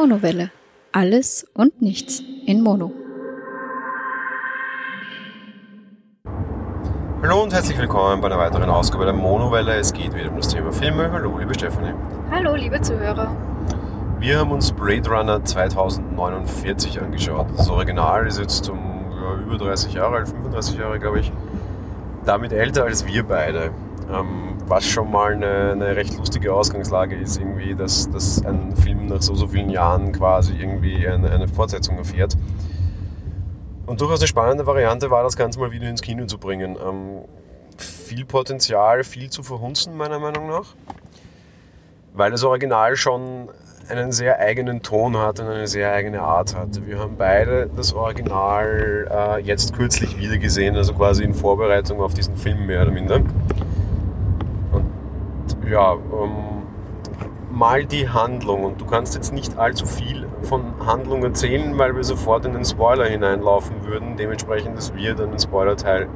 Monowelle. Alles und nichts in Mono. Hallo und herzlich willkommen bei einer weiteren Ausgabe der Monowelle. Es geht wieder um das Thema Filme. Hallo, liebe Stefanie. Hallo, liebe Zuhörer. Wir haben uns Blade Runner 2049 angeschaut. Das Original ist jetzt um ja, über 30 Jahre alt, 35 Jahre, glaube ich. Damit älter als wir beide. Ähm, was schon mal eine, eine, recht lustige Ausgangslage ist, irgendwie, dass, dass ein Film nach so, so vielen Jahren quasi irgendwie eine, eine Fortsetzung erfährt. Und durchaus eine spannende Variante war, das Ganze mal wieder ins Kino zu bringen. Ähm, viel Potenzial, viel zu verhunzen, meiner Meinung nach. Weil das Original schon einen sehr eigenen Ton hat und eine sehr eigene Art hat. Wir haben beide das Original äh, jetzt kürzlich wieder gesehen, also quasi in Vorbereitung auf diesen Film mehr oder minder ja, ähm, mal die Handlung. Und du kannst jetzt nicht allzu viel von Handlung erzählen, weil wir sofort in den Spoiler hineinlaufen würden. Dementsprechend ist wir dann den Spoiler-Teil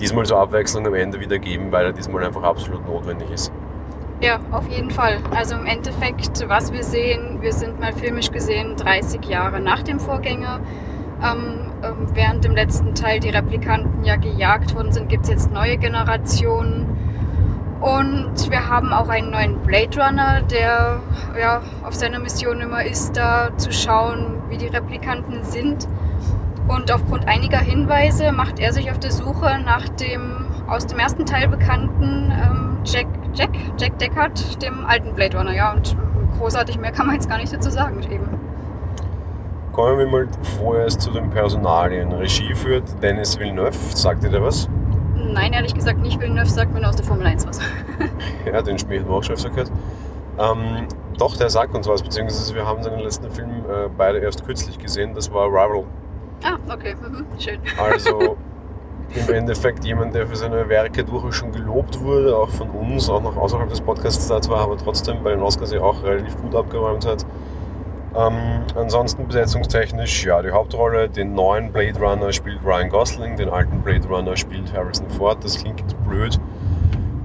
diesmal zur Abwechslung am Ende wieder geben, weil er diesmal einfach absolut notwendig ist. Ja, auf jeden Fall. Also im Endeffekt, was wir sehen, wir sind mal filmisch gesehen 30 Jahre nach dem Vorgänger. Ähm, ähm, während im letzten Teil die Replikanten ja gejagt worden sind, gibt es jetzt neue Generationen und wir haben auch einen neuen Blade Runner, der ja, auf seiner Mission immer ist, da zu schauen, wie die Replikanten sind. Und aufgrund einiger Hinweise macht er sich auf der Suche nach dem aus dem ersten Teil bekannten ähm, Jack, Jack, Jack Deckard, dem alten Blade Runner. Ja, und großartig mehr kann man jetzt gar nicht dazu sagen eben. Kommen wir mal vorerst zu den Personalien. Regie führt Dennis Villeneuve. Sagt ihr da was? Nein, ehrlich gesagt nicht. Villeneuve sagt mir nur aus der Formel 1 was. ja, den Spiel haben wir auch schon öfter gehört. Ähm, doch, der sagt uns was, beziehungsweise wir haben seinen letzten Film äh, beide erst kürzlich gesehen, das war Rival. Ah, okay, mhm. schön. Also im Endeffekt jemand, der für seine Werke durchaus schon gelobt wurde, auch von uns, auch noch außerhalb des Podcasts da zwar, aber trotzdem bei den Oscars ja auch relativ gut abgeräumt hat. Ähm, ansonsten besetzungstechnisch, ja, die Hauptrolle, den neuen Blade Runner spielt Ryan Gosling, den alten Blade Runner spielt Harrison Ford. Das klingt blöd,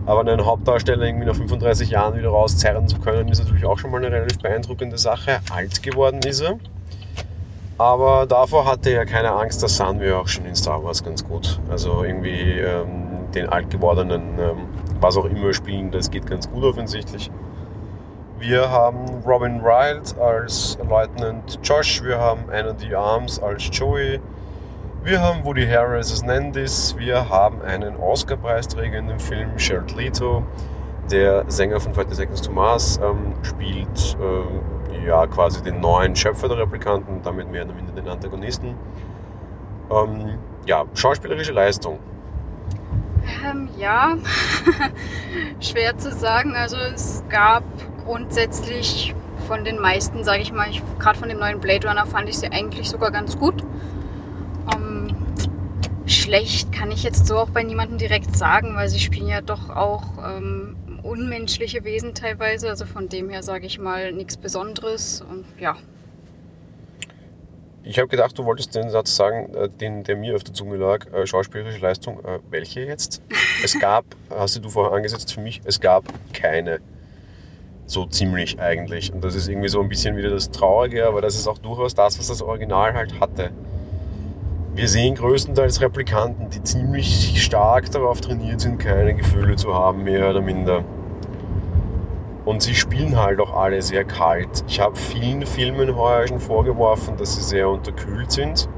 aber einen Hauptdarsteller irgendwie nach 35 Jahren wieder rauszerren zu können, ist natürlich auch schon mal eine relativ beeindruckende Sache. Alt geworden ist er. Aber davor hatte er keine Angst, das sahen wir auch schon in Star Wars ganz gut. Also irgendwie ähm, den alt gewordenen, ähm, was auch immer spielen, das geht ganz gut offensichtlich. Wir haben Robin Wright als Lieutenant Josh, wir haben Anna D. Arms als Joey, wir haben Woody Harris als Nandis, wir haben einen Oscar-Preisträger in dem Film, Jared Leto, der Sänger von 30 Seconds to Mars, ähm, spielt äh, ja quasi den neuen Schöpfer der Replikanten damit mehr oder minder den Antagonisten. Ähm, ja, schauspielerische Leistung. Ähm, ja, schwer zu sagen. Also es gab grundsätzlich von den meisten, sage ich mal, gerade von dem neuen Blade Runner fand ich sie eigentlich sogar ganz gut. Ähm, schlecht kann ich jetzt so auch bei niemandem direkt sagen, weil sie spielen ja doch auch ähm, unmenschliche Wesen teilweise. Also von dem her sage ich mal nichts Besonderes und ja. Ich habe gedacht, du wolltest den Satz sagen, äh, den, der mir auf der Zunge lag, äh, schauspielerische Leistung. Äh, welche jetzt? Es gab, hast du vorher angesetzt für mich, es gab keine so ziemlich eigentlich. Und das ist irgendwie so ein bisschen wieder das Traurige, aber das ist auch durchaus das, was das Original halt hatte. Wir sehen größtenteils Replikanten, die ziemlich stark darauf trainiert sind, keine Gefühle zu haben, mehr oder minder. Und sie spielen halt auch alle sehr kalt. Ich habe vielen Filmen heuer schon vorgeworfen, dass sie sehr unterkühlt sind.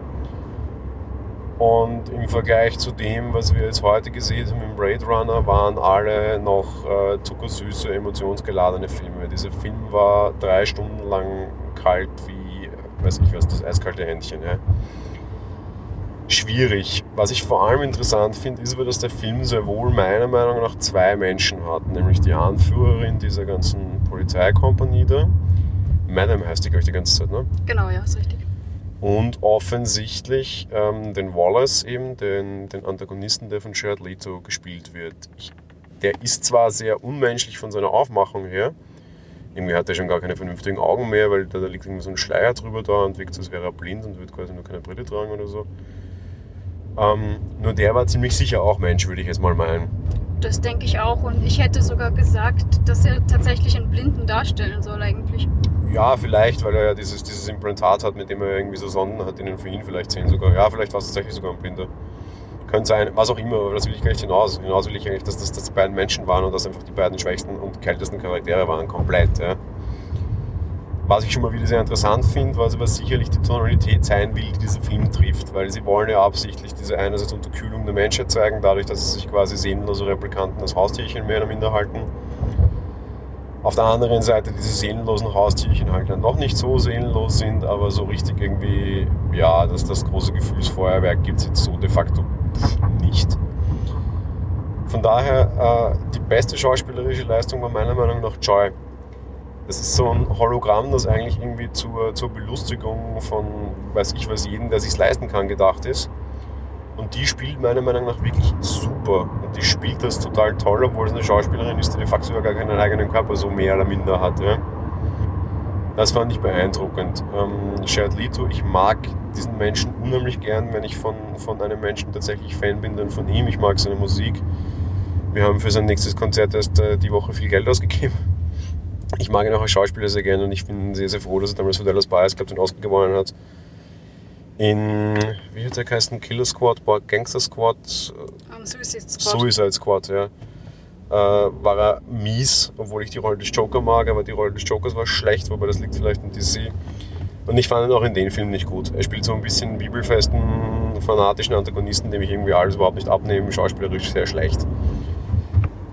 Und im Vergleich zu dem, was wir jetzt heute gesehen haben im Blade Runner, waren alle noch äh, zuckersüße, emotionsgeladene Filme. Dieser Film war drei Stunden lang kalt wie, weiß ich was, das eiskalte Händchen. Ja. Schwierig. Was ich vor allem interessant finde, ist aber, dass der Film sehr wohl meiner Meinung nach zwei Menschen hat, nämlich die Anführerin dieser ganzen Polizeikompanie da. Madame heißt die, glaube ich, die ganze Zeit, ne? Genau, ja, ist richtig und offensichtlich ähm, den Wallace eben, den, den Antagonisten, der von Jared Leto gespielt wird. Ich, der ist zwar sehr unmenschlich von seiner Aufmachung her, irgendwie hat er schon gar keine vernünftigen Augen mehr, weil da, da liegt irgendwie so ein Schleier drüber da und wirkt, als wäre er blind und würde quasi nur keine Brille tragen oder so. Ähm, nur der war ziemlich sicher auch Mensch, würde ich jetzt mal meinen. Das denke ich auch und ich hätte sogar gesagt, dass er tatsächlich einen Blinden darstellen soll eigentlich. Ja, vielleicht, weil er ja dieses, dieses Implantat hat, mit dem er irgendwie so Sonden hat, die ihn für ihn vielleicht sehen sogar. Ja, vielleicht war es tatsächlich sogar ein Blinder. Könnte sein, was auch immer, aber das will ich gar nicht hinaus. Hinaus will ich eigentlich, dass das, dass die beiden Menschen waren und dass einfach die beiden schwächsten und kältesten Charaktere waren, komplett. Ja. Was ich schon mal wieder sehr interessant finde, was aber sicherlich die Tonalität sein will, die dieser Film trifft, weil sie wollen ja absichtlich diese einerseits Unterkühlung der Menschheit zeigen, dadurch, dass sie sich quasi seelenlose Replikanten als Haustierchen mehr oder minder halten. Auf der anderen Seite diese seelenlosen Haustierchen halt dann noch nicht so seelenlos sind, aber so richtig irgendwie, ja, dass das große Gefühlsfeuerwerk gibt es jetzt so de facto nicht. Von daher, äh, die beste schauspielerische Leistung war meiner Meinung nach Joy. Das ist so ein Hologramm, das eigentlich irgendwie zur, zur Belustigung von, weiß ich was, jeden, der sich leisten kann, gedacht ist. Und die spielt meiner Meinung nach wirklich super. Und die spielt das total toll, obwohl es eine Schauspielerin ist, die de facto gar keinen eigenen Körper so mehr oder minder hat. Ja? Das fand ich beeindruckend. Ähm, Shared Leto, ich mag diesen Menschen unheimlich gern, wenn ich von, von einem Menschen tatsächlich Fan bin, dann von ihm. Ich mag seine Musik. Wir haben für sein nächstes Konzert erst äh, die Woche viel Geld ausgegeben ich mag ihn auch als Schauspieler sehr gerne und ich bin sehr, sehr froh, dass er damals für Dallas Buyers Club den Oscar gewonnen hat. In, wie hat der geheißen? Killer Squad, Gangster Squad? Um, Suicide Squad. Suicide Squad, ja. Äh, war er mies, obwohl ich die Rolle des Joker mag, aber die Rolle des Jokers war schlecht, wobei das liegt vielleicht in DC. Und ich fand ihn auch in den Film nicht gut. Er spielt so ein bisschen bibelfesten, fanatischen Antagonisten, dem ich irgendwie alles überhaupt nicht abnehme, schauspielerisch sehr schlecht.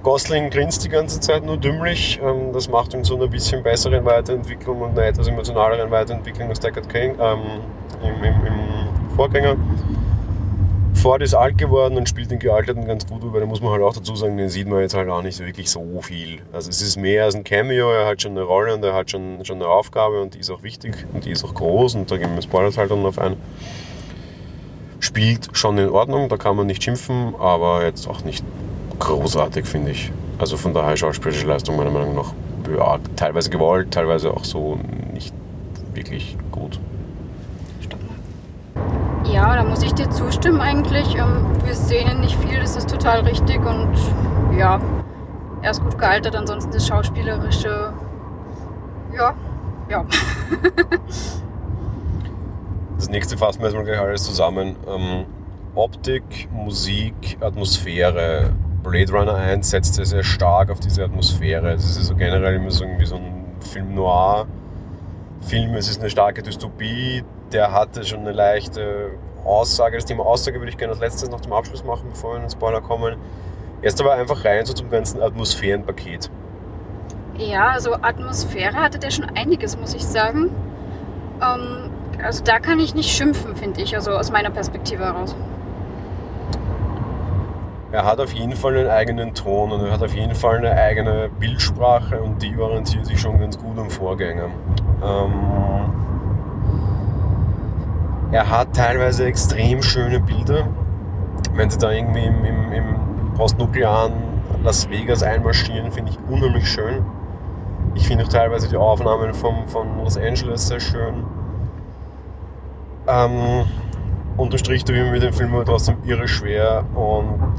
Gosling grinst die ganze Zeit nur dümmlich. Ähm, das macht ihn zu einer bisschen besseren Weiterentwicklung und einer etwas emotionaleren Weiterentwicklung als Deckard King ähm, im, im, im, Vorgänger. Ford ist alt geworden und spielt den Gealterten ganz gut, aber da muss man halt auch dazu sagen, den sieht man jetzt halt auch nicht wirklich so viel. Also es ist mehr als ein Cameo, er hat schon eine Rolle und er hat schon, schon eine Aufgabe und die ist auch wichtig und die ist auch groß und da gehen wir Spoilers halt dann auf ein. Spielt schon in Ordnung, da kann man nicht schimpfen, aber jetzt auch nicht großartig, finde ich. Also von daher schauspielerische Leistung meiner Meinung nach ja, teilweise gewollt, teilweise auch so nicht wirklich gut. Ja, da muss ich dir zustimmen eigentlich. Ähm, wir sehen nicht viel, das ist total richtig und ja, er ist gut gealtert, ansonsten das Schauspielerische, ja, ja. das nächste fassen wir jetzt mal gleich alles zusammen. Ähm, Optik, Musik, Atmosphäre, Blade Runner 1 setzt sehr, sehr stark auf diese Atmosphäre. Es ist so generell immer so, irgendwie so ein Film noir. Film, es ist eine starke Dystopie, der hatte schon eine leichte Aussage. Das Thema Aussage würde ich gerne als letztes noch zum Abschluss machen, bevor wir in den Spoiler kommen. Erst aber einfach rein so zum ganzen Atmosphärenpaket. Ja, also Atmosphäre hatte der schon einiges, muss ich sagen. Ähm, also da kann ich nicht schimpfen, finde ich, also aus meiner Perspektive heraus er hat auf jeden Fall einen eigenen Ton und er hat auf jeden Fall eine eigene Bildsprache und die orientiert sich schon ganz gut am Vorgänger. Ähm, er hat teilweise extrem schöne Bilder. Wenn sie da irgendwie im, im, im postnuklearen Las Vegas einmarschieren, finde ich unheimlich schön. Ich finde auch teilweise die Aufnahmen von, von Los Angeles sehr schön. Ähm, unterm Strich tue ich mir mit dem Film trotzdem irre schwer und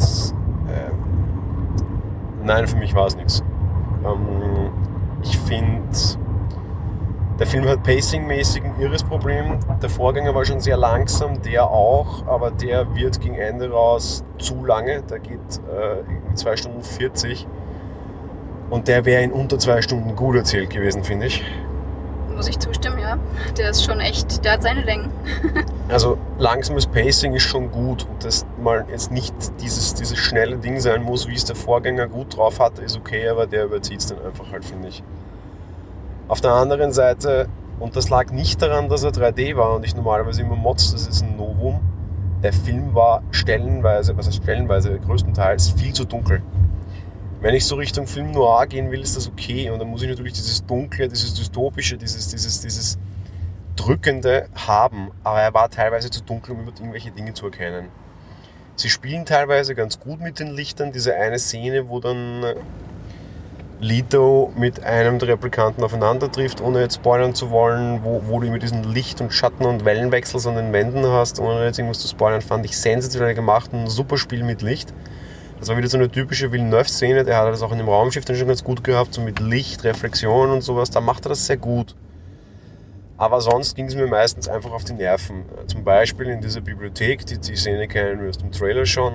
äh, nein, für mich war es nichts. Ähm, ich finde, der Film hat pacingmäßig ein irres Problem. Der Vorgänger war schon sehr langsam, der auch, aber der wird gegen Ende raus zu lange. Der geht äh, 2 Stunden 40 und der wäre in unter zwei Stunden gut erzählt gewesen, finde ich muss ich zustimmen, ja. Der ist schon echt, der hat seine Längen. also langsames Pacing ist schon gut und dass mal jetzt nicht dieses, dieses schnelle Ding sein muss, wie es der Vorgänger gut drauf hatte, ist okay, aber der überzieht es dann einfach halt, finde ich. Auf der anderen Seite, und das lag nicht daran, dass er 3D war und ich normalerweise immer motz, das ist ein Novum, der Film war stellenweise, was heißt stellenweise, größtenteils viel zu dunkel. Wenn ich so Richtung Film Noir gehen will, ist das okay. Und dann muss ich natürlich dieses Dunkle, dieses Dystopische, dieses, dieses, dieses Drückende haben. Aber er war teilweise zu dunkel, um irgendwelche Dinge zu erkennen. Sie spielen teilweise ganz gut mit den Lichtern. Diese eine Szene, wo dann Lito mit einem der Replikanten aufeinander trifft, ohne jetzt spoilern zu wollen, wo, wo du immer diesen Licht- und Schatten- und Wellenwechsel an den Wänden hast, ohne jetzt irgendwas zu spoilern, fand ich sensationell gemacht. Ein super Spiel mit Licht. Das war wieder so eine typische Villeneuve-Szene. Der hat das auch in dem Raumschiff dann schon ganz gut gehabt, so mit Licht, Reflexion und sowas. Da macht er das sehr gut. Aber sonst ging es mir meistens einfach auf die Nerven. Zum Beispiel in dieser Bibliothek, die, die Szene kennen wir aus dem Trailer schon,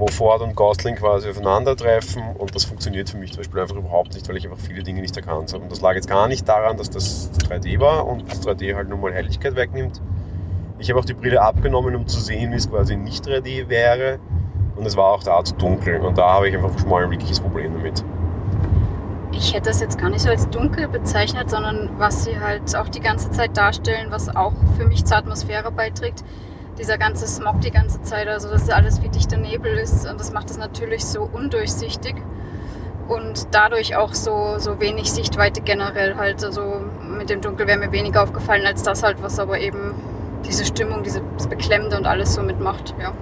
wo Ford und Gosling quasi aufeinandertreffen und das funktioniert für mich zum Beispiel einfach überhaupt nicht, weil ich einfach viele Dinge nicht erkannt habe. Und das lag jetzt gar nicht daran, dass das 3D war und das 3D halt nur mal Helligkeit wegnimmt. Ich habe auch die Brille abgenommen, um zu sehen, wie es quasi nicht 3D wäre. Und es war auch da zu dunkel und da habe ich einfach schon mal ein wirkliches Problem damit. Ich hätte das jetzt gar nicht so als dunkel bezeichnet, sondern was sie halt auch die ganze Zeit darstellen, was auch für mich zur Atmosphäre beiträgt. Dieser ganze Smog die ganze Zeit, also dass alles wie dichter Nebel ist und das macht es natürlich so undurchsichtig und dadurch auch so, so wenig Sichtweite generell halt. Also mit dem Dunkel wäre mir weniger aufgefallen als das halt, was aber eben diese Stimmung, dieses Beklemmende und alles so mitmacht, ja.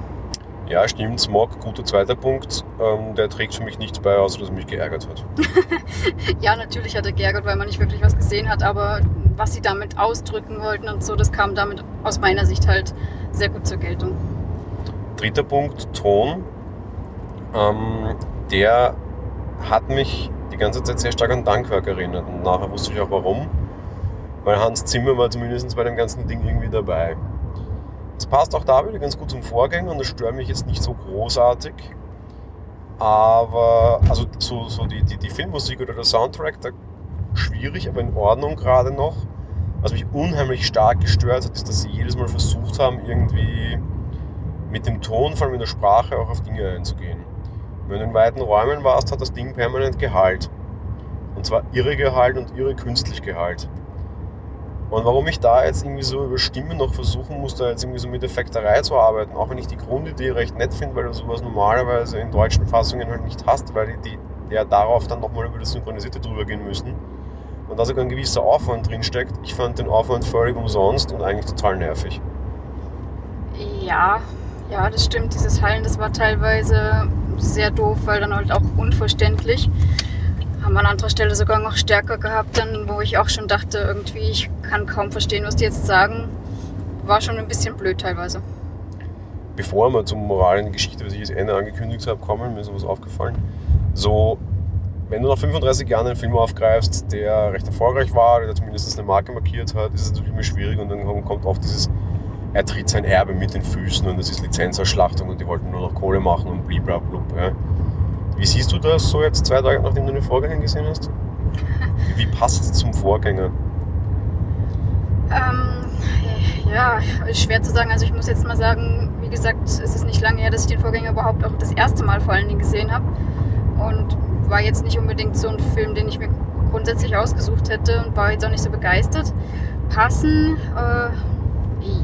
Ja, stimmt, Smog, guter zweiter Punkt. Ähm, der trägt für mich nichts bei, außer dass er mich geärgert hat. ja, natürlich hat er geärgert, weil man nicht wirklich was gesehen hat, aber was sie damit ausdrücken wollten und so, das kam damit aus meiner Sicht halt sehr gut zur Geltung. Dritter Punkt, Ton. Ähm, der hat mich die ganze Zeit sehr stark an Dunkirk erinnert und nachher wusste ich auch warum. Weil Hans Zimmer war zumindest bei dem ganzen Ding irgendwie dabei. Es passt auch da wieder ganz gut zum Vorgänger und das stört mich jetzt nicht so großartig. Aber, also so, so die, die, die Filmmusik oder der Soundtrack, da schwierig, aber in Ordnung gerade noch. Was mich unheimlich stark gestört hat, ist, dass sie jedes Mal versucht haben, irgendwie mit dem Ton, vor allem in der Sprache, auch auf Dinge einzugehen. Wenn du in weiten Räumen warst, hat das Ding permanent Gehalt. Und zwar irre Gehalt und irre künstlich Gehalt. Und warum ich da jetzt irgendwie so über Stimmen noch versuchen muss, da jetzt irgendwie so mit Effekterei zu arbeiten, auch wenn ich die Grundidee recht nett finde, weil du sowas normalerweise in deutschen Fassungen halt nicht hast, weil die, die ja darauf dann nochmal über das Synchronisierte drüber gehen müssen. Und da sogar ein gewisser Aufwand drinsteckt. Ich fand den Aufwand völlig umsonst und eigentlich total nervig. Ja, ja, das stimmt. Dieses Hallen, das war teilweise sehr doof, weil dann halt auch unverständlich haben wir an anderer Stelle sogar noch stärker gehabt, dann, wo ich auch schon dachte, irgendwie, ich kann kaum verstehen, was die jetzt sagen. War schon ein bisschen blöd teilweise. Bevor wir zum Moral in der Geschichte, was ich jetzt Ende angekündigt habe, kommen, mir ist was aufgefallen. So, wenn du nach 35 Jahren einen Film aufgreifst, der recht erfolgreich war, der zumindest eine Marke markiert hat, ist es natürlich immer schwierig und dann kommt oft dieses, er tritt sein Erbe mit den Füßen und das ist Lizenzausschlachtung und die wollten nur noch Kohle machen und bliblablub. Ja. Wie siehst du das so jetzt zwei Tage nachdem du den Vorgänger gesehen hast? Wie passt es zum Vorgänger? Ähm, ja, schwer zu sagen. Also ich muss jetzt mal sagen, wie gesagt, es ist nicht lange her, dass ich den Vorgänger überhaupt auch das erste Mal vor allen Dingen gesehen habe. Und war jetzt nicht unbedingt so ein Film, den ich mir grundsätzlich ausgesucht hätte und war jetzt auch nicht so begeistert. Passen, äh,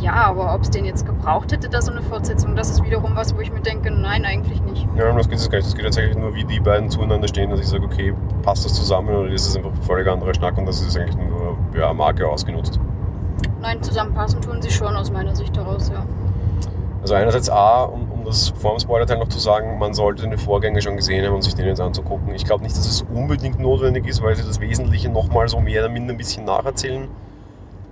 ja, aber ob es den jetzt gebraucht hätte, da so eine Fortsetzung, das ist wiederum was, wo ich mir denke, nein, eigentlich nicht. Ja, um das geht es gar nicht. Es geht tatsächlich nur, wie die beiden zueinander stehen, dass ich sage, okay, passt das zusammen oder ist es einfach ein völlig anderer Schnack und das ist eigentlich nur ja, Marke ausgenutzt? Nein, zusammenpassen tun sie schon aus meiner Sicht heraus, ja. Also einerseits A, um, das vor dem Spoiler-Teil noch zu sagen, man sollte den Vorgänger schon gesehen haben und sich den jetzt anzugucken. Ich glaube nicht, dass es unbedingt notwendig ist, weil sie das Wesentliche nochmal so mehr oder minder ein bisschen nacherzählen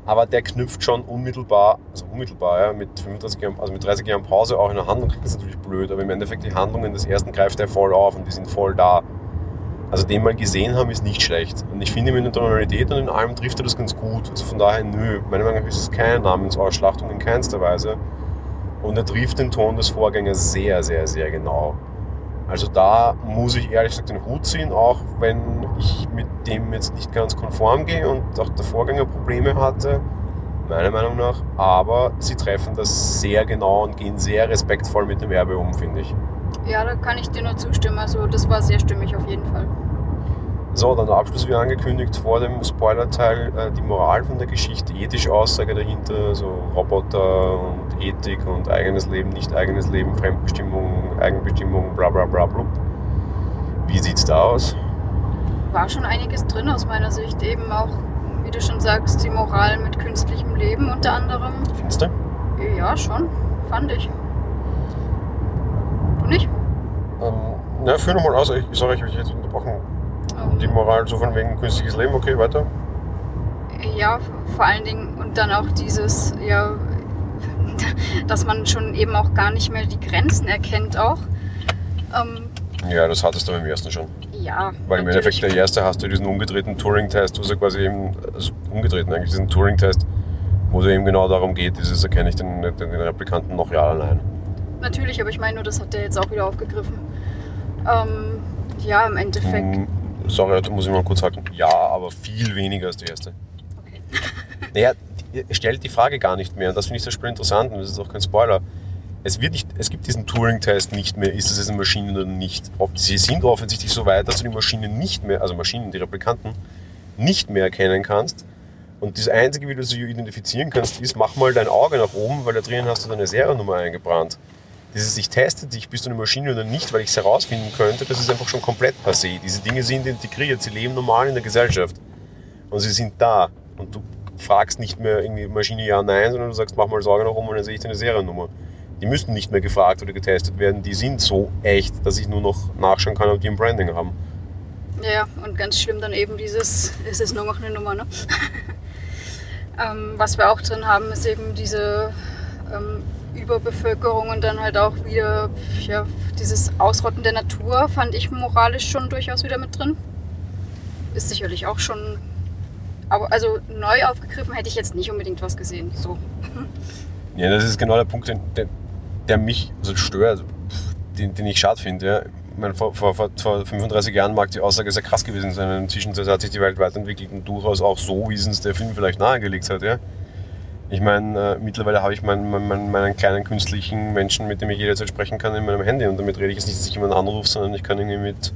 aber der knüpft schon unmittelbar, also unmittelbar, ja, mit, 35 Jahren, also mit 30 Jahren Pause auch in der Handlung das natürlich blöd, aber im Endeffekt die Handlungen des ersten greift er voll auf und die sind voll da. Also den mal gesehen haben ist nicht schlecht. Und ich finde mit der Tonalität und in allem trifft er das ganz gut. Also von daher, nö, meiner Meinung nach ist es keine Namensausschlachtung in keinster Weise. Und er trifft den Ton des Vorgängers sehr, sehr, sehr genau. Also da muss ich ehrlich gesagt den Hut ziehen, auch wenn ich mit dem jetzt nicht ganz konform gehe und auch der Vorgänger Probleme hatte, meiner Meinung nach. Aber sie treffen das sehr genau und gehen sehr respektvoll mit dem Erbe um, finde ich. Ja, da kann ich dir nur zustimmen. Also das war sehr stimmig auf jeden Fall. So, dann der Abschluss wie angekündigt vor dem Spoilerteil äh, die Moral von der Geschichte, ethische Aussage dahinter, so Roboter und Ethik und eigenes Leben, nicht eigenes Leben, Fremdbestimmung, Eigenbestimmung, bla bla bla blub. Wie sieht's da aus? War schon einiges drin aus meiner Sicht, eben auch, wie du schon sagst, die Moral mit künstlichem Leben unter anderem. Findest du? Ja, schon, fand ich. Du nicht? Ähm, na, führ nochmal aus, ich, sorry, ich habe dich jetzt unterbrochen die Moral so von wegen künstliches Leben, okay, weiter? Ja, vor allen Dingen und dann auch dieses, ja, dass man schon eben auch gar nicht mehr die Grenzen erkennt auch. Ähm, ja, das hattest du beim ersten schon. Ja. Weil im Endeffekt der erste hast du diesen umgedrehten Turing-Test, wo sie quasi eben, also umgedrehten, eigentlich diesen Turing-Test, wo es eben genau darum geht, dieses erkenne ich den, den, den Replikanten noch ja nein. Natürlich, aber ich meine nur, das hat der jetzt auch wieder aufgegriffen. Ähm, ja, im Endeffekt. Hm, sorry, da muss ich mal kurz halten. Ja, aber viel weniger als die erste. Okay. Naja, stellt die Frage gar nicht mehr und das finde ich zum Beispiel interessant und das ist auch kein Spoiler. Es, wird nicht, es gibt diesen Turing-Test nicht mehr, ist es jetzt eine Maschine oder nicht. Ob, sie sind offensichtlich so weit, dass du die Maschine nicht mehr, also Maschinen, die Replikanten, nicht mehr erkennen kannst. Und das Einzige, wie du sie identifizieren kannst, ist, mach mal dein Auge nach oben, weil da drinnen hast du deine Seriennummer eingebrannt. Dieses, ich teste dich, bist du eine Maschine oder nicht, weil ich es herausfinden könnte, das ist einfach schon komplett passé. Diese Dinge sind integriert, sie leben normal in der Gesellschaft. Und sie sind da. Und du fragst nicht mehr irgendwie Maschine ja, nein, sondern du sagst, mach mal Auge nach oben und dann sehe ich deine Seriennummer. Die müssen nicht mehr gefragt oder getestet werden, die sind so echt, dass ich nur noch nachschauen kann, ob die ein Branding haben. Ja, und ganz schlimm dann eben dieses, es ist nur noch eine Nummer, ne? ähm, was wir auch drin haben, ist eben diese ähm, Überbevölkerung und dann halt auch wieder ja, dieses Ausrotten der Natur, fand ich moralisch schon durchaus wieder mit drin. Ist sicherlich auch schon, aber also neu aufgegriffen hätte ich jetzt nicht unbedingt was gesehen. So. Ja, das ist genau der Punkt, der, der mich so stört, pff, den, den ich schade finde. Ja. Vor, vor, vor, vor 35 Jahren mag die Aussage sehr krass gewesen sein. Inzwischen hat sich die Welt weiterentwickelt und durchaus auch so, wie es uns der Film vielleicht nahegelegt hat. Ja. Ich meine, äh, mittlerweile habe ich meinen, meinen, meinen kleinen künstlichen Menschen, mit dem ich jederzeit sprechen kann, in meinem Handy. Und damit rede ich jetzt nicht, dass ich jemanden anrufe, sondern ich kann irgendwie mit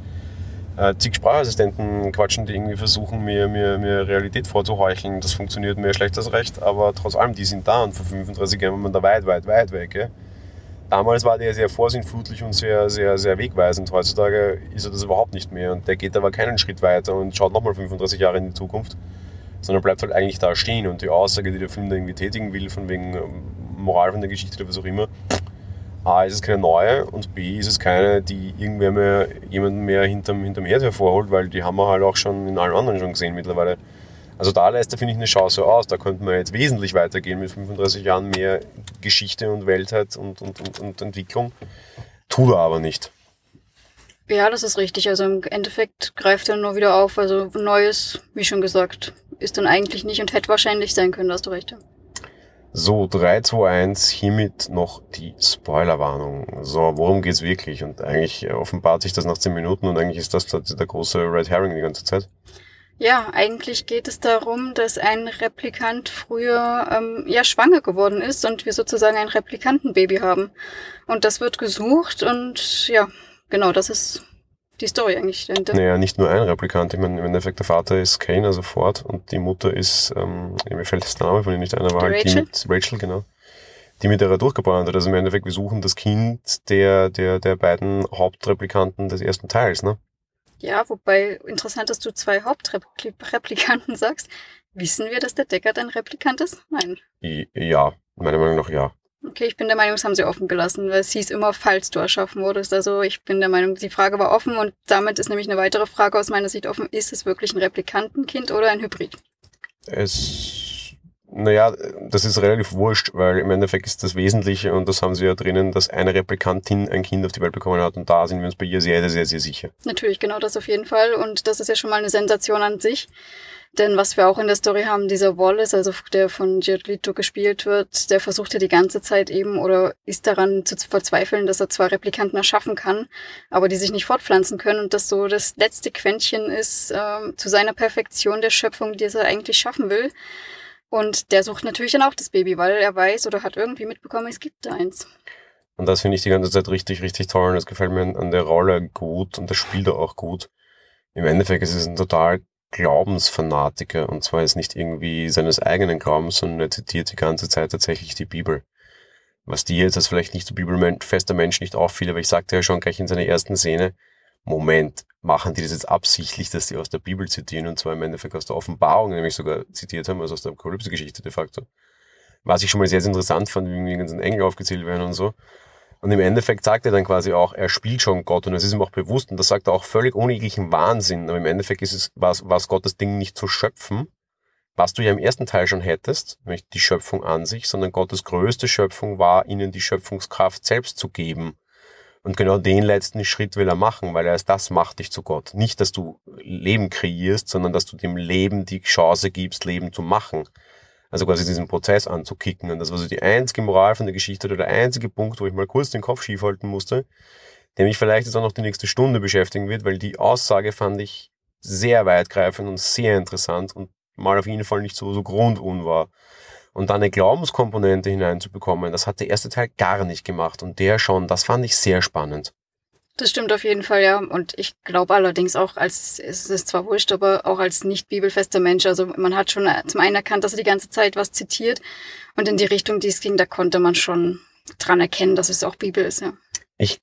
äh, zig Sprachassistenten quatschen, die irgendwie versuchen, mir, mir, mir Realität vorzuheucheln. Das funktioniert mehr schlecht als recht, aber trotz allem, die sind da und vor 35 Jahren war man da weit, weit, weit weg. Ja. Damals war der sehr vorsinnflutlich und sehr, sehr, sehr wegweisend. Heutzutage ist er das überhaupt nicht mehr und der geht aber keinen Schritt weiter und schaut nochmal 35 Jahre in die Zukunft, sondern bleibt halt eigentlich da stehen und die Aussage, die der Film da irgendwie tätigen will, von wegen ähm, Moral von der Geschichte oder was auch immer, A, ist es keine neue und B, ist es keine, die irgendwer mehr, jemanden mehr hinterm, hinterm Herd hervorholt, weil die haben wir halt auch schon in allen anderen schon gesehen mittlerweile. Also da lässt er, finde ich, eine Chance aus. Da könnte man jetzt wesentlich weitergehen mit 35 Jahren mehr Geschichte und Weltheit und, und, und, und Entwicklung. Tut er aber nicht. Ja, das ist richtig. Also im Endeffekt greift er nur wieder auf. Also Neues, wie schon gesagt, ist dann eigentlich nicht und hätte wahrscheinlich sein können, da hast du recht. So, 3, 2, 1, hiermit noch die Spoilerwarnung. So, worum geht's wirklich? Und eigentlich äh, offenbart sich das nach 10 Minuten und eigentlich ist das der der große Red Herring die ganze Zeit. Ja, eigentlich geht es darum, dass ein Replikant früher ähm, ja schwanger geworden ist und wir sozusagen ein Replikantenbaby haben. Und das wird gesucht und ja, genau, das ist die Story eigentlich dahinter. Naja, nicht nur ein Replikant. Ich meine, im Endeffekt der Vater ist Kane, also Ford, und die Mutter ist, ähm, mir fällt das Name von ihr nicht ein, aber Die halt die Rachel? mit Rachel, genau. Die mit der er durchgebrannt hat. Also im Endeffekt, wir suchen das Kind der, der, der beiden Hauptreplikanten des ersten Teils, ne? Ja, wobei interessant, dass du zwei Hauptreplikanten sagst. Wissen wir, dass der Deckard ein Replikant ist? Nein. Ja, meiner Meinung nach ja. Okay, ich bin der Meinung, das haben sie offen gelassen, weil es hieß immer, falls du erschaffen wurdest. Also ich bin der Meinung, die Frage war offen und damit ist nämlich eine weitere Frage aus meiner Sicht offen. Ist es wirklich ein Replikantenkind oder ein Hybrid? Es, naja, das ist relativ wurscht, weil im Endeffekt ist das Wesentliche, und das haben sie ja drinnen, dass eine Replikantin ein Kind auf die Welt bekommen hat, und da sind wir uns bei ihr sehr, sehr, sehr, sehr sicher. Natürlich, genau das auf jeden Fall. Und das ist ja schon mal eine Sensation an sich. Denn was wir auch in der Story haben, dieser Wallace, also der von Leto gespielt wird, der versucht ja die ganze Zeit eben oder ist daran zu verzweifeln, dass er zwar Replikanten erschaffen kann, aber die sich nicht fortpflanzen können und das so das letzte Quäntchen ist ähm, zu seiner Perfektion der Schöpfung, die er eigentlich schaffen will. Und der sucht natürlich dann auch das Baby, weil er weiß oder hat irgendwie mitbekommen, es gibt da eins. Und das finde ich die ganze Zeit richtig, richtig toll, und das gefällt mir an der Rolle gut, und das spielt er auch gut. Im Endeffekt ist es ein total Glaubensfanatiker, und zwar ist nicht irgendwie seines eigenen Glaubens, sondern er zitiert die ganze Zeit tatsächlich die Bibel. Was dir jetzt als vielleicht nicht so bibelfester Mensch nicht auffiel, aber ich sagte ja schon gleich in seiner ersten Szene, Moment, machen die das jetzt absichtlich, dass die aus der Bibel zitieren, und zwar im Endeffekt aus der Offenbarung nämlich sogar zitiert haben, also aus der Apokalypse-Geschichte de facto. Was ich schon mal sehr, sehr interessant fand, wie die ganzen Engel aufgezählt werden und so. Und im Endeffekt sagt er dann quasi auch, er spielt schon Gott und es ist ihm auch bewusst und das sagt er auch völlig ohne jeglichen Wahnsinn. Aber im Endeffekt ist es, was, was Gottes Ding nicht zu schöpfen, was du ja im ersten Teil schon hättest, nämlich die Schöpfung an sich, sondern Gottes größte Schöpfung war, ihnen die Schöpfungskraft selbst zu geben. Und genau den letzten Schritt will er machen, weil er es das macht dich zu Gott. Nicht, dass du Leben kreierst, sondern dass du dem Leben die Chance gibst, Leben zu machen. Also quasi diesen Prozess anzukicken. Und das war so die einzige Moral von der Geschichte oder der einzige Punkt, wo ich mal kurz den Kopf schief halten musste, der mich vielleicht jetzt auch noch die nächste Stunde beschäftigen wird, weil die Aussage fand ich sehr weitgreifend und sehr interessant und mal auf jeden Fall nicht so, so grundun und dann eine Glaubenskomponente hineinzubekommen, das hat der erste Teil gar nicht gemacht und der schon, das fand ich sehr spannend. Das stimmt auf jeden Fall, ja. Und ich glaube allerdings auch als, es ist zwar wurscht, aber auch als nicht bibelfester Mensch. Also man hat schon zum einen erkannt, dass er die ganze Zeit was zitiert und in die Richtung, die es ging, da konnte man schon dran erkennen, dass es auch Bibel ist, ja. Ich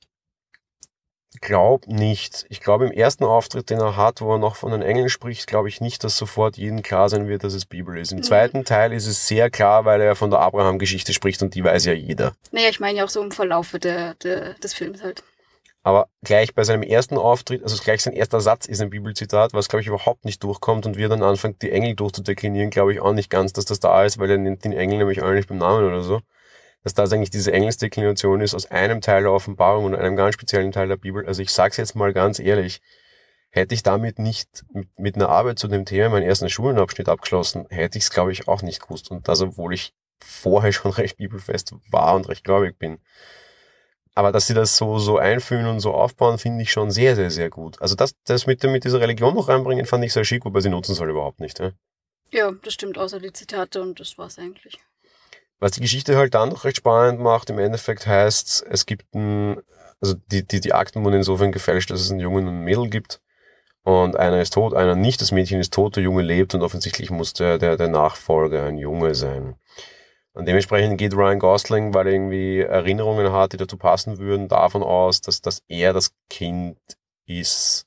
glaube nicht. Ich glaube, im ersten Auftritt, den er hat, wo er noch von den Engeln spricht, glaube ich nicht, dass sofort jedem klar sein wird, dass es Bibel ist. Im mhm. zweiten Teil ist es sehr klar, weil er von der Abraham-Geschichte spricht und die weiß ja jeder. Naja, ich meine ja auch so im Verlauf der, der, des Films halt. Aber gleich bei seinem ersten Auftritt, also gleich sein erster Satz ist ein Bibelzitat, was glaube ich überhaupt nicht durchkommt und wir dann anfangen, die Engel durchzudeklinieren, glaube ich auch nicht ganz, dass das da ist, weil er nennt den Engel nämlich alle nicht beim Namen oder so dass das eigentlich diese Engelsdeklination ist aus einem Teil der Offenbarung und einem ganz speziellen Teil der Bibel. Also ich sage es jetzt mal ganz ehrlich, hätte ich damit nicht mit, mit einer Arbeit zu dem Thema meinen ersten Schulenabschnitt abgeschlossen, hätte ich es, glaube ich, auch nicht gewusst. Und das, obwohl ich vorher schon recht bibelfest war und recht gläubig bin. Aber dass sie das so, so einfühlen und so aufbauen, finde ich schon sehr, sehr, sehr gut. Also das, das mit, mit dieser Religion noch reinbringen, fand ich sehr schick, wobei sie nutzen es halt überhaupt nicht. Ja? ja, das stimmt, außer die Zitate und das war's eigentlich. Was die Geschichte halt dann noch recht spannend macht, im Endeffekt heißt, es gibt ein, also die, die, die Akten wurden insofern gefälscht, dass es einen Jungen und ein Mädel gibt. Und einer ist tot, einer nicht. Das Mädchen ist tot, der Junge lebt und offensichtlich muss der, der, der Nachfolger ein Junge sein. Und dementsprechend geht Ryan Gosling, weil er irgendwie Erinnerungen hat, die dazu passen würden, davon aus, dass, dass er das Kind ist.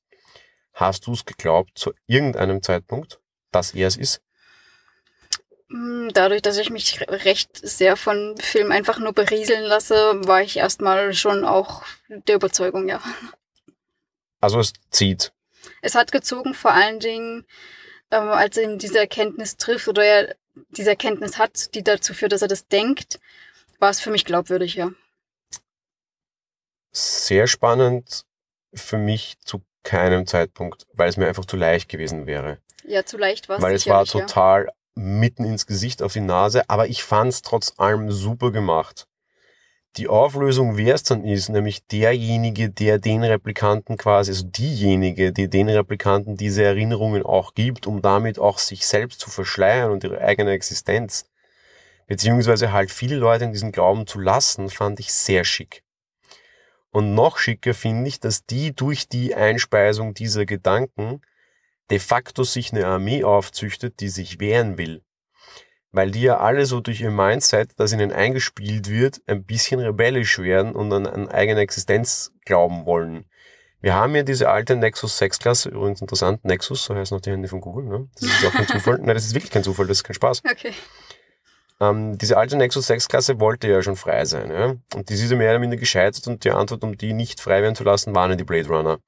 Hast du es geglaubt zu irgendeinem Zeitpunkt, dass er es ist? Hm, dadurch, dass ich mich recht sehr von Film einfach nur berieseln lasse, war ich erstmal schon auch der Überzeugung, ja. Also es zieht. Es hat gezogen, vor allen Dingen, ähm, als er eben diese Erkenntnis trifft oder er diese Erkenntnis hat, die dazu führt, dass er das denkt, war es für mich glaubwürdig, ja. Sehr spannend für mich zu keinem Zeitpunkt, weil es mir einfach zu leicht gewesen wäre. Ja, zu leicht war es. Weil es war total ja mitten ins Gesicht auf die Nase, aber ich fand's trotz allem super gemacht. Die Auflösung, wer es dann ist, nämlich derjenige, der den Replikanten quasi, also diejenige, die den Replikanten diese Erinnerungen auch gibt, um damit auch sich selbst zu verschleiern und ihre eigene Existenz, beziehungsweise halt viele Leute in diesen Glauben zu lassen, fand ich sehr schick. Und noch schicker finde ich, dass die durch die Einspeisung dieser Gedanken de facto sich eine Armee aufzüchtet, die sich wehren will. Weil die ja alle so durch ihr Mindset, das ihnen eingespielt wird, ein bisschen rebellisch werden und an eine eigene Existenz glauben wollen. Wir haben ja diese alte Nexus 6 Klasse, übrigens interessant, Nexus, so heißt noch die Handy von Google, ne? Das ist auch kein Zufall. Nein, das ist wirklich kein Zufall, das ist kein Spaß. Okay. Ähm, diese alte Nexus 6 Klasse wollte ja schon frei sein, ja? Und die ist ja mehr oder minder gescheitert und die Antwort, um die nicht frei werden zu lassen, waren ja die Blade Runner.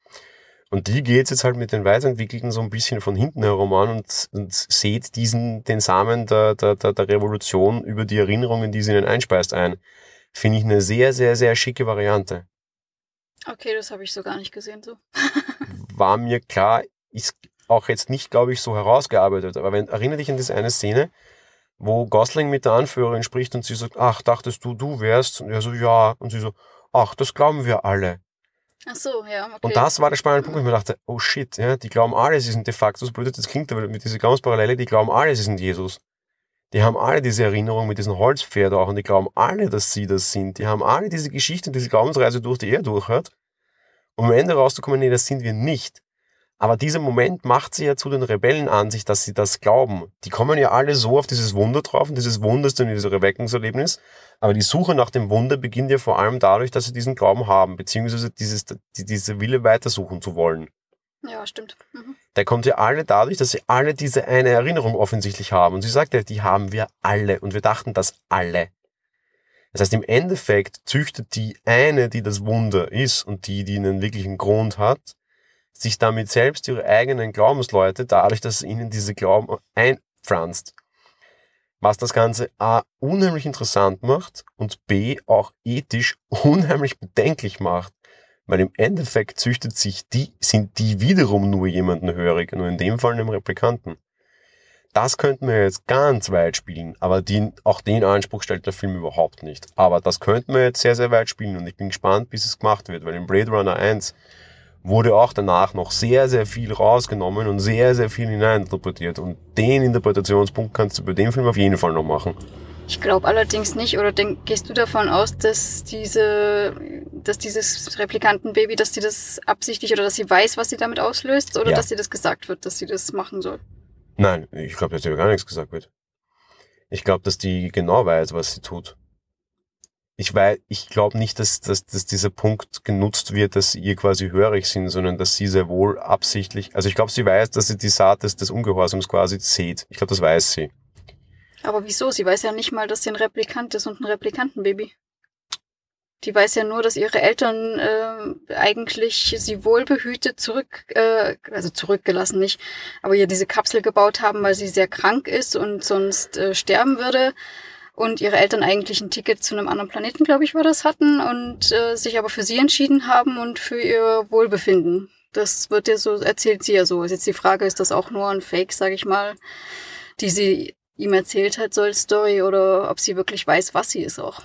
Und die geht jetzt halt mit den Weiterentwickelten so ein bisschen von hinten herum an und, und seht diesen, den Samen der, der, der, der Revolution über die Erinnerungen, die sie ihnen einspeist, ein. Finde ich eine sehr, sehr, sehr schicke Variante. Okay, das habe ich so gar nicht gesehen, so. War mir klar, ist auch jetzt nicht, glaube ich, so herausgearbeitet. Aber wenn, erinnere dich an diese eine Szene, wo Gosling mit der Anführerin spricht und sie sagt, ach, dachtest du, du wärst? Und er so, ja. Und sie so, ach, das glauben wir alle. Ach so, ja, okay. Und das war der spannende Punkt, wo ich mir dachte, oh shit, ja, die glauben alle, sie sind de facto, so blöd das klingt, aber mit dieser Glaubensparallele, die glauben alle, sie sind Jesus. Die haben alle diese Erinnerung mit diesen Holzpferd auch und die glauben alle, dass sie das sind. Die haben alle diese Geschichte und diese Glaubensreise durch, die er durchhört. Um am Ende rauszukommen, nee, das sind wir nicht. Aber dieser Moment macht sie ja zu den Rebellen an sich, dass sie das glauben. Die kommen ja alle so auf dieses Wunder drauf und dieses Wunder ist dann dieses Erweckungserlebnis. Aber die Suche nach dem Wunder beginnt ja vor allem dadurch, dass sie diesen Glauben haben, beziehungsweise dieses, die, diese Wille weitersuchen zu wollen. Ja, stimmt. Mhm. Der kommt ja alle dadurch, dass sie alle diese eine Erinnerung offensichtlich haben. Und sie sagt ja, die haben wir alle. Und wir dachten das alle. Das heißt, im Endeffekt züchtet die eine, die das Wunder ist und die, die einen wirklichen Grund hat, sich damit selbst ihre eigenen Glaubensleute, dadurch, dass ihnen diese Glauben einpflanzt. was das Ganze A unheimlich interessant macht und B auch ethisch unheimlich bedenklich macht. Weil im Endeffekt züchtet sich die, sind die wiederum nur jemanden hörig, nur in dem Fall einem Replikanten. Das könnten wir jetzt ganz weit spielen, aber die, auch den Anspruch stellt der Film überhaupt nicht. Aber das könnten wir jetzt sehr, sehr weit spielen und ich bin gespannt, bis es gemacht wird, weil in Blade Runner 1 wurde auch danach noch sehr, sehr viel rausgenommen und sehr, sehr viel hineininterpretiert. Und den Interpretationspunkt kannst du bei dem Film auf jeden Fall noch machen. Ich glaube allerdings nicht, oder denk, gehst du davon aus, dass diese, dass dieses Replikantenbaby, dass sie das absichtlich oder dass sie weiß, was sie damit auslöst, oder Ja. dass sie das gesagt wird, dass sie das machen soll? Nein, ich glaube, dass dir gar nichts gesagt wird. Ich glaube, dass die genau weiß, was sie tut. Ich weiß, ich glaube nicht, dass, dass, dass dieser Punkt genutzt wird, dass ihr quasi hörig sind, sondern dass sie sehr wohl absichtlich, also ich glaube, sie weiß, dass sie die Saat des, des Ungehorsams quasi sieht. Ich glaube, das weiß sie. Aber wieso? Sie weiß ja nicht mal, dass sie ein Replikant ist und ein Replikantenbaby. Die weiß ja nur, dass ihre Eltern äh, eigentlich sie wohlbehütet zurück, äh, also zurückgelassen nicht, aber ihr diese Kapsel gebaut haben, weil sie sehr krank ist und sonst äh, sterben würde. Und ihre Eltern eigentlich ein Ticket zu einem anderen Planeten, glaube ich, war das, hatten und äh, sich aber für sie entschieden haben und für ihr Wohlbefinden. Das wird ja so, erzählt sie ja so. Ist jetzt die Frage, ist das auch nur ein Fake, sage ich mal, die sie ihm erzählt hat, so als Story, oder ob sie wirklich weiß, was sie ist auch.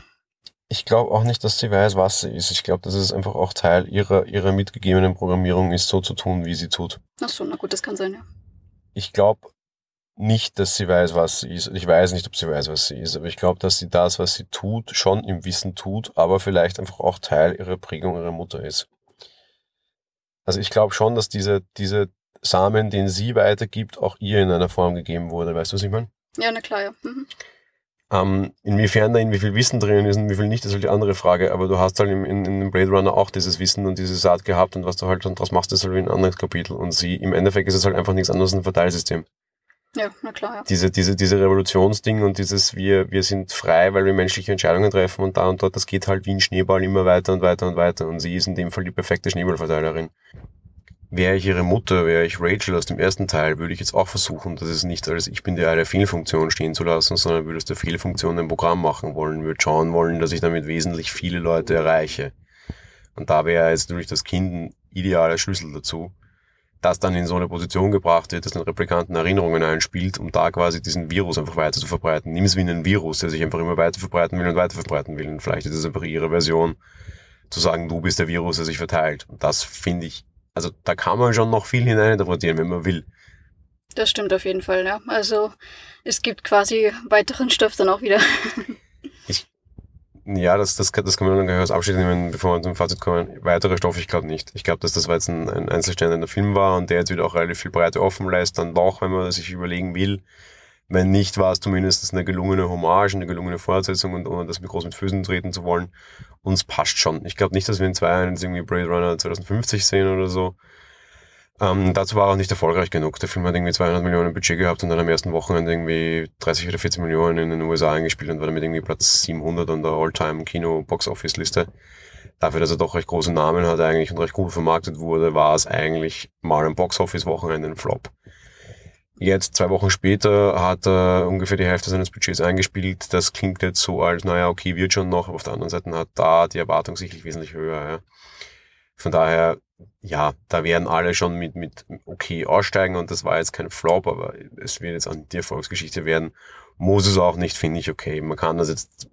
Ich glaube auch nicht, dass sie weiß, was sie ist. Ich glaube, dass es einfach auch Teil ihrer, ihrer mitgegebenen Programmierung ist, so zu tun, wie sie tut. Ach so, na gut, das kann sein, ja. Ich glaube nicht, dass sie weiß, was sie ist. Ich weiß nicht, ob sie weiß, was sie ist, aber ich glaube, dass sie das, was sie tut, schon im Wissen tut, aber vielleicht einfach auch Teil ihrer Prägung ihrer Mutter ist. Also ich glaube schon, dass dieser, dieser Samen, den sie weitergibt, auch ihr in einer Form gegeben wurde. Weißt du, was ich meine? Ja, na klar, ja. Mhm. Ähm, inwiefern da in wie viel Wissen drin ist und wie viel nicht, das ist halt die andere Frage. Aber du hast halt im, in, in dem Blade Runner auch dieses Wissen und diese Saat gehabt und was du halt dann draus machst, ist halt wie ein anderes Kapitel. Und sie, im Endeffekt ist es halt einfach nichts anderes als ein Verteilsystem. Ja, na klar, ja. Diese, diese, diese Revolutionsding und dieses, wir, wir sind frei, weil wir menschliche Entscheidungen treffen und da und dort, das geht halt wie ein Schneeball immer weiter und weiter und weiter. Und sie ist in dem Fall die perfekte Schneeballverteilerin. Wäre ich ihre Mutter, wäre ich Rachel aus dem ersten Teil, würde ich jetzt auch versuchen, dass es nicht als ich bin die eine Fehlfunktion stehen zu lassen, sondern würde aus der Fehlfunktion ein Programm machen wollen, würde schauen wollen, dass ich damit wesentlich viele Leute erreiche. Und da wäre jetzt natürlich das Kind ein idealer Schlüssel dazu, das dann in so eine Position gebracht wird, dass den Replikanten Erinnerungen einspielt, um da quasi diesen Virus einfach weiter zu verbreiten. Nimm es wie einen Virus, der sich einfach immer weiter verbreiten will und weiter verbreiten will. Und vielleicht ist es einfach ihre Version, zu sagen, du bist der Virus, der sich verteilt. Und das finde ich, also da kann man schon noch viel hineininterpretieren, wenn man will. Das stimmt auf jeden Fall, ja. Also es gibt quasi weiteren Stoff dann auch wieder. Ja, das, das, kann- das kann man dann gleich als Abschied nehmen, bevor wir zum Fazit kommen. Weitere Stoffe, ich glaube nicht. Ich glaube, dass das war jetzt ein, ein einzelstehender Film war und der jetzt wieder auch relativ viel Breite offen lässt, dann doch, wenn man sich überlegen will. Wenn nicht, war es zumindest eine gelungene Hommage, eine gelungene Fortsetzung und ohne das mit groß mit Füßen treten zu wollen. Uns passt schon. Ich glaube nicht, dass wir in zwei Jahren irgendwie Blade Runner 2050 sehen oder so. Ähm, dazu war er auch nicht erfolgreich genug. Der Film hat irgendwie 200 Millionen Budget gehabt und dann am ersten Wochenende irgendwie 30 oder 40 Millionen in den USA eingespielt und war damit irgendwie Platz 700 an der All-Time-Kino-Box-Office-Liste. Dafür, dass er doch recht große Namen hat eigentlich und recht gut vermarktet wurde, war es eigentlich mal am Box-Office-Wochenende ein Flop. Jetzt, zwei Wochen später, hat er ungefähr die Hälfte seines Budgets eingespielt. Das klingt jetzt so als, naja, okay, wird schon noch, aber auf der anderen Seite hat da die Erwartung sicherlich wesentlich höher. Ja. Von daher, ja, da werden alle schon mit, mit okay aussteigen und das war jetzt kein Flop, aber es wird jetzt an die Erfolgsgeschichte werden. Muss es auch nicht, finde ich okay. Man kann das jetzt,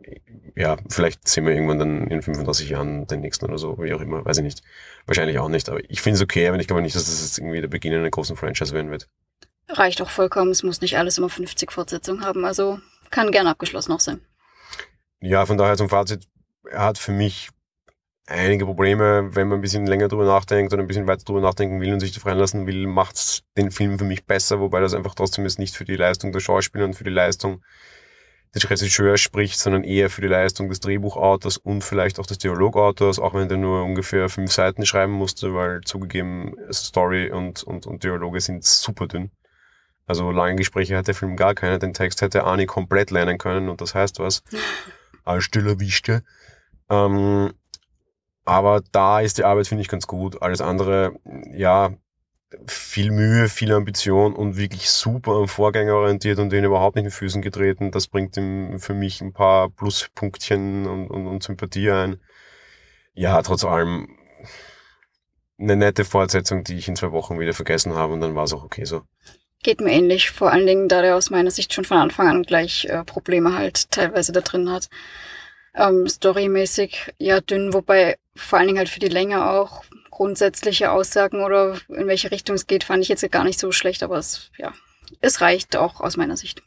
ja, vielleicht sehen wir irgendwann dann in 35 Jahren den nächsten oder so, wie auch immer, weiß ich nicht. Wahrscheinlich auch nicht, aber ich finde es okay, aber ich glaube nicht, dass das jetzt irgendwie der Beginn einer großen Franchise werden wird. Reicht auch vollkommen. Es muss nicht alles immer 50 Fortsetzungen haben. Also kann gern abgeschlossen auch sein. Ja, von daher zum Fazit, er hat für mich einige Probleme, wenn man ein bisschen länger drüber nachdenkt oder ein bisschen weiter drüber nachdenken will und sich freien lassen will, macht's den Film für mich besser, wobei das einfach trotzdem jetzt nicht für die Leistung der Schauspieler und für die Leistung des Regisseurs spricht, sondern eher für die Leistung des Drehbuchautors und vielleicht auch des Dialogautors, auch wenn der nur ungefähr fünf Seiten schreiben musste, weil zugegeben Story und, und, und Dialoge sind super dünn. Also lange Gespräche hat der Film gar keine, den Text hätte Arnie komplett lernen können und das heißt was. Als stiller Wischte. Ähm, aber da ist die Arbeit, finde ich, ganz gut. Alles andere, ja, viel Mühe, viel Ambition und wirklich super am Vorgänger orientiert und den überhaupt nicht in Füßen getreten. Das bringt ihm für mich ein paar Pluspunktchen und, und, und Sympathie ein. Ja, trotz allem eine nette Fortsetzung, die ich in zwei Wochen wieder vergessen habe und dann war es auch okay so. Geht mir ähnlich, vor allen Dingen, da der aus meiner Sicht schon von Anfang an gleich äh, Probleme halt teilweise da drin hat. Ähm, storymäßig ja dünn, wobei vor allen Dingen halt für die Länge auch grundsätzliche Aussagen oder in welche Richtung es geht, fand ich jetzt gar nicht so schlecht, aber es, ja, es reicht auch aus meiner Sicht.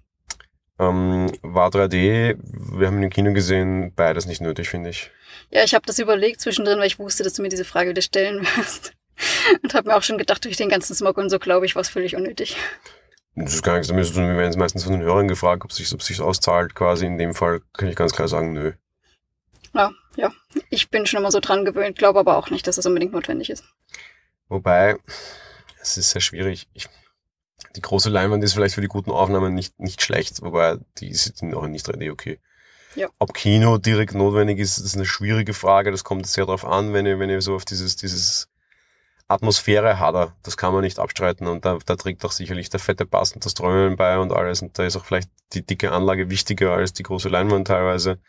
Ähm, war 3D, wir haben ihn im Kino gesehen, beides nicht nötig, finde ich. Ja, ich habe das überlegt zwischendrin, weil ich wusste, dass du mir diese Frage wieder stellen wirst. Und habe mir auch schon gedacht, durch den ganzen Smog und so, glaube ich, war es völlig unnötig. Das ist gar nichts damit zu tun. Wir werden meistens von den Hörern gefragt, ob es sich, ob sich auszahlt. Quasi in dem Fall kann ich ganz klar sagen, nö. Ja, ja. Ich bin schon immer so dran gewöhnt, glaube aber auch nicht, dass das unbedingt notwendig ist. Wobei, es ist sehr schwierig. Ich, die große Leinwand ist vielleicht für die guten Aufnahmen nicht, nicht schlecht, wobei die sind auch nicht 3D okay. Ja. Ob Kino direkt notwendig ist, ist eine schwierige Frage. Das kommt sehr darauf an, wenn ihr, wenn ihr so auf dieses, dieses Atmosphäre hat er. Das kann man nicht abstreiten. Und da, da trägt auch sicherlich der fette Bass und das Träumen bei und alles. Und da ist auch vielleicht die dicke Anlage wichtiger als die große Leinwand teilweise.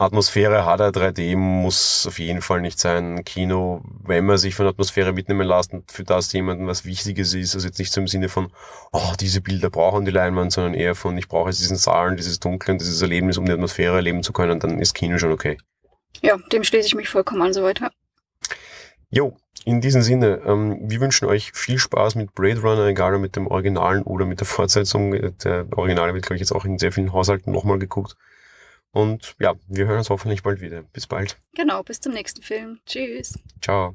Atmosphäre hat er, 3D muss auf jeden Fall nicht sein. Kino, wenn man sich von Atmosphäre mitnehmen lässt und für das jemanden was Wichtiges ist, also jetzt nicht so im Sinne von, oh, diese Bilder brauchen die Leinwand, sondern eher von, ich brauche jetzt diesen Saal, dieses Dunkel und dieses Erlebnis, um die Atmosphäre erleben zu können, dann ist Kino schon okay. Ja, dem schließe ich mich vollkommen an, soweit. Ja. Jo, in diesem Sinne, ähm, wir wünschen euch viel Spaß mit Blade Runner, egal ob mit dem Originalen oder mit der Fortsetzung. Der Originale wird, glaube ich, jetzt auch in sehr vielen Haushalten nochmal geguckt. Und ja, wir hören uns hoffentlich bald wieder. Bis bald. Genau, bis zum nächsten Film. Tschüss. Ciao.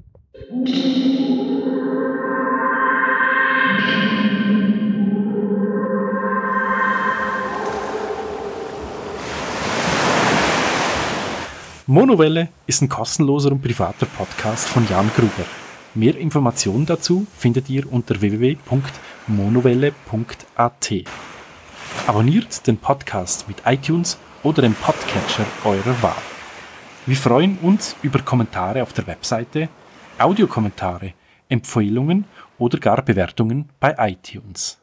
Monowelle ist ein kostenloser und privater Podcast von Jan Gruber. Mehr Informationen dazu findet ihr unter www.monowelle.at. Abonniert den Podcast mit iTunes oder dem Podcatcher eurer Wahl. Wir freuen uns über Kommentare auf der Webseite, Audiokommentare, Empfehlungen oder gar Bewertungen bei iTunes.